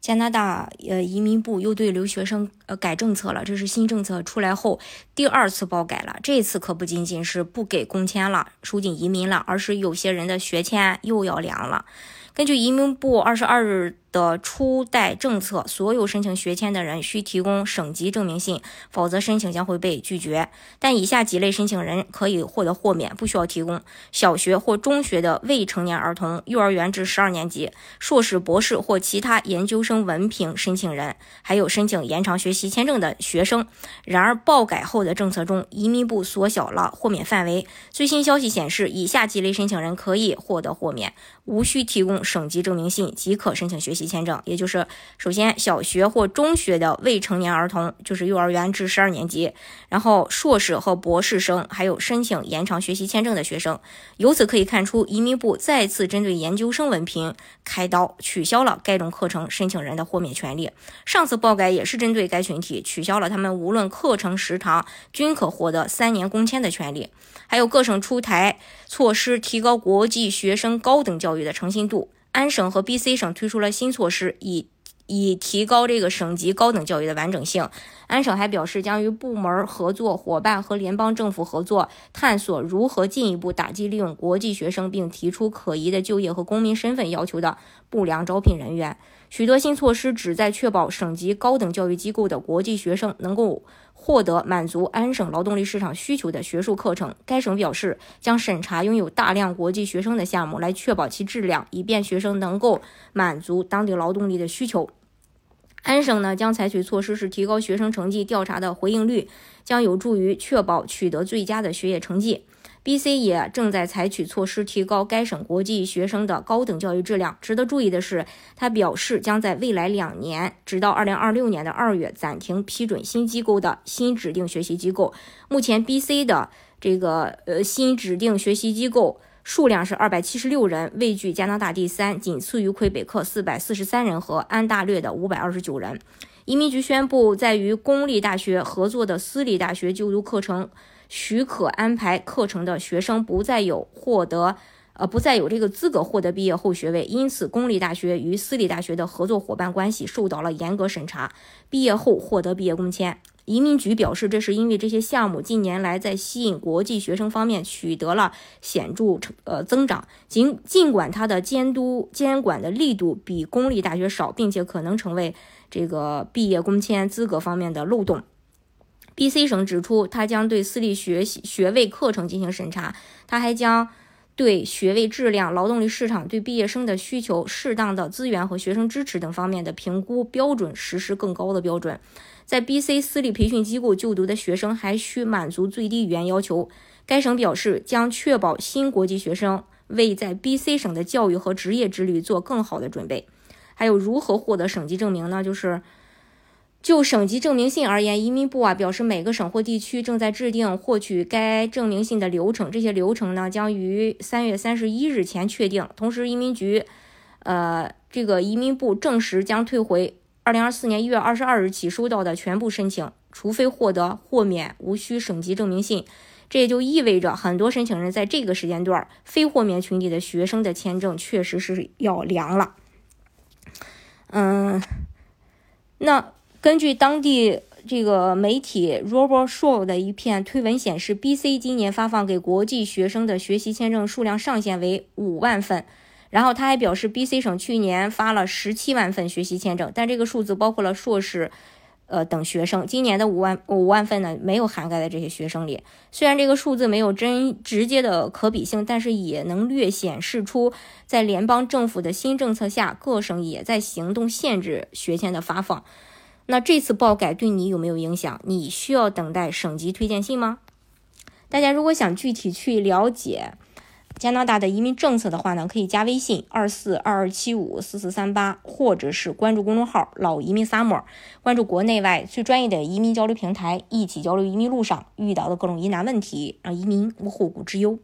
加拿大呃移民部又对留学生呃改政策了，这是新政策出来后第二次包改了。这次可不仅仅是不给工签了、收紧移民了，而是有些人的学签又要凉了。根据移民部二十二日。的初代政策，所有申请学签的人需提供省级证明信，否则申请将会被拒绝。但以下几类申请人可以获得豁免，不需要提供：小学或中学的未成年儿童，幼儿园至十二年级，硕士、博士或其他研究生文凭申请人，还有申请延长学习签证的学生。然而，报改后的政策中，移民部缩小了豁免范围。最新消息显示，以下几类申请人可以获得豁免：无需提供省级证明信即可申请学习。签证，也就是首先小学或中学的未成年儿童，就是幼儿园至十二年级，然后硕士和博士生，还有申请延长学习签证的学生。由此可以看出，移民部再次针对研究生文凭开刀，取消了该种课程申请人的豁免权利。上次报改也是针对该群体，取消了他们无论课程时长均可获得三年工签的权利。还有各省出台措施，提高国际学生高等教育的诚信度。安省和 B.C 省推出了新措施，以以提高这个省级高等教育的完整性。安省还表示，将与部门合作伙伴和联邦政府合作，探索如何进一步打击利用国际学生并提出可疑的就业和公民身份要求的不良招聘人员。许多新措施旨在确保省级高等教育机构的国际学生能够获得满足安省劳动力市场需求的学术课程。该省表示，将审查拥有大量国际学生的项目，来确保其质量，以便学生能够满足当地劳动力的需求。安省呢将采取措施，是提高学生成绩调查的回应率，将有助于确保取得最佳的学业成绩。B.C 也正在采取措施，提高该省国际学生的高等教育质量。值得注意的是，他表示将在未来两年，直到二零二六年的二月，暂停批准新机构的新指定学习机构。目前，B.C 的这个呃新指定学习机构数量是二百七十六人，位居加拿大第三，仅次于魁北克四百四十三人和安大略的五百二十九人。移民局宣布，在与公立大学合作的私立大学就读课程。许可安排课程的学生不再有获得，呃，不再有这个资格获得毕业后学位，因此公立大学与私立大学的合作伙伴关系受到了严格审查。毕业后获得毕业工签，移民局表示，这是因为这些项目近年来在吸引国际学生方面取得了显著成呃增长。尽尽管它的监督监管的力度比公立大学少，并且可能成为这个毕业工签资格方面的漏洞。B.C 省指出，他将对私立学习学位课程进行审查，他还将对学位质量、劳动力市场对毕业生的需求、适当的资源和学生支持等方面的评估标准实施更高的标准。在 B.C 私立培训机构就读的学生还需满足最低语言要求。该省表示，将确保新国际学生为在 B.C 省的教育和职业之旅做更好的准备。还有如何获得省级证明呢？就是。就省级证明信而言，移民部啊表示，每个省或地区正在制定获取该证明信的流程，这些流程呢将于三月三十一日前确定。同时，移民局，呃，这个移民部证实将退回二零二四年一月二十二日起收到的全部申请，除非获得豁免，无需省级证明信。这也就意味着，很多申请人在这个时间段，非豁免群体的学生的签证确实是要凉了。嗯，那。根据当地这个媒体 Robert Shaw 的一篇推文显示，BC 今年发放给国际学生的学习签证数量上限为五万份。然后他还表示，BC 省去年发了十七万份学习签证，但这个数字包括了硕士，呃等学生。今年的五万五万份呢，没有涵盖在这些学生里。虽然这个数字没有真直接的可比性，但是也能略显示出，在联邦政府的新政策下，各省也在行动限制学签的发放。那这次爆改对你有没有影响？你需要等待省级推荐信吗？大家如果想具体去了解加拿大的移民政策的话呢，可以加微信二四二二七五四四三八，或者是关注公众号“老移民 summer”，关注国内外最专业的移民交流平台，一起交流移民路上遇到的各种疑难问题，让移民无后顾之忧。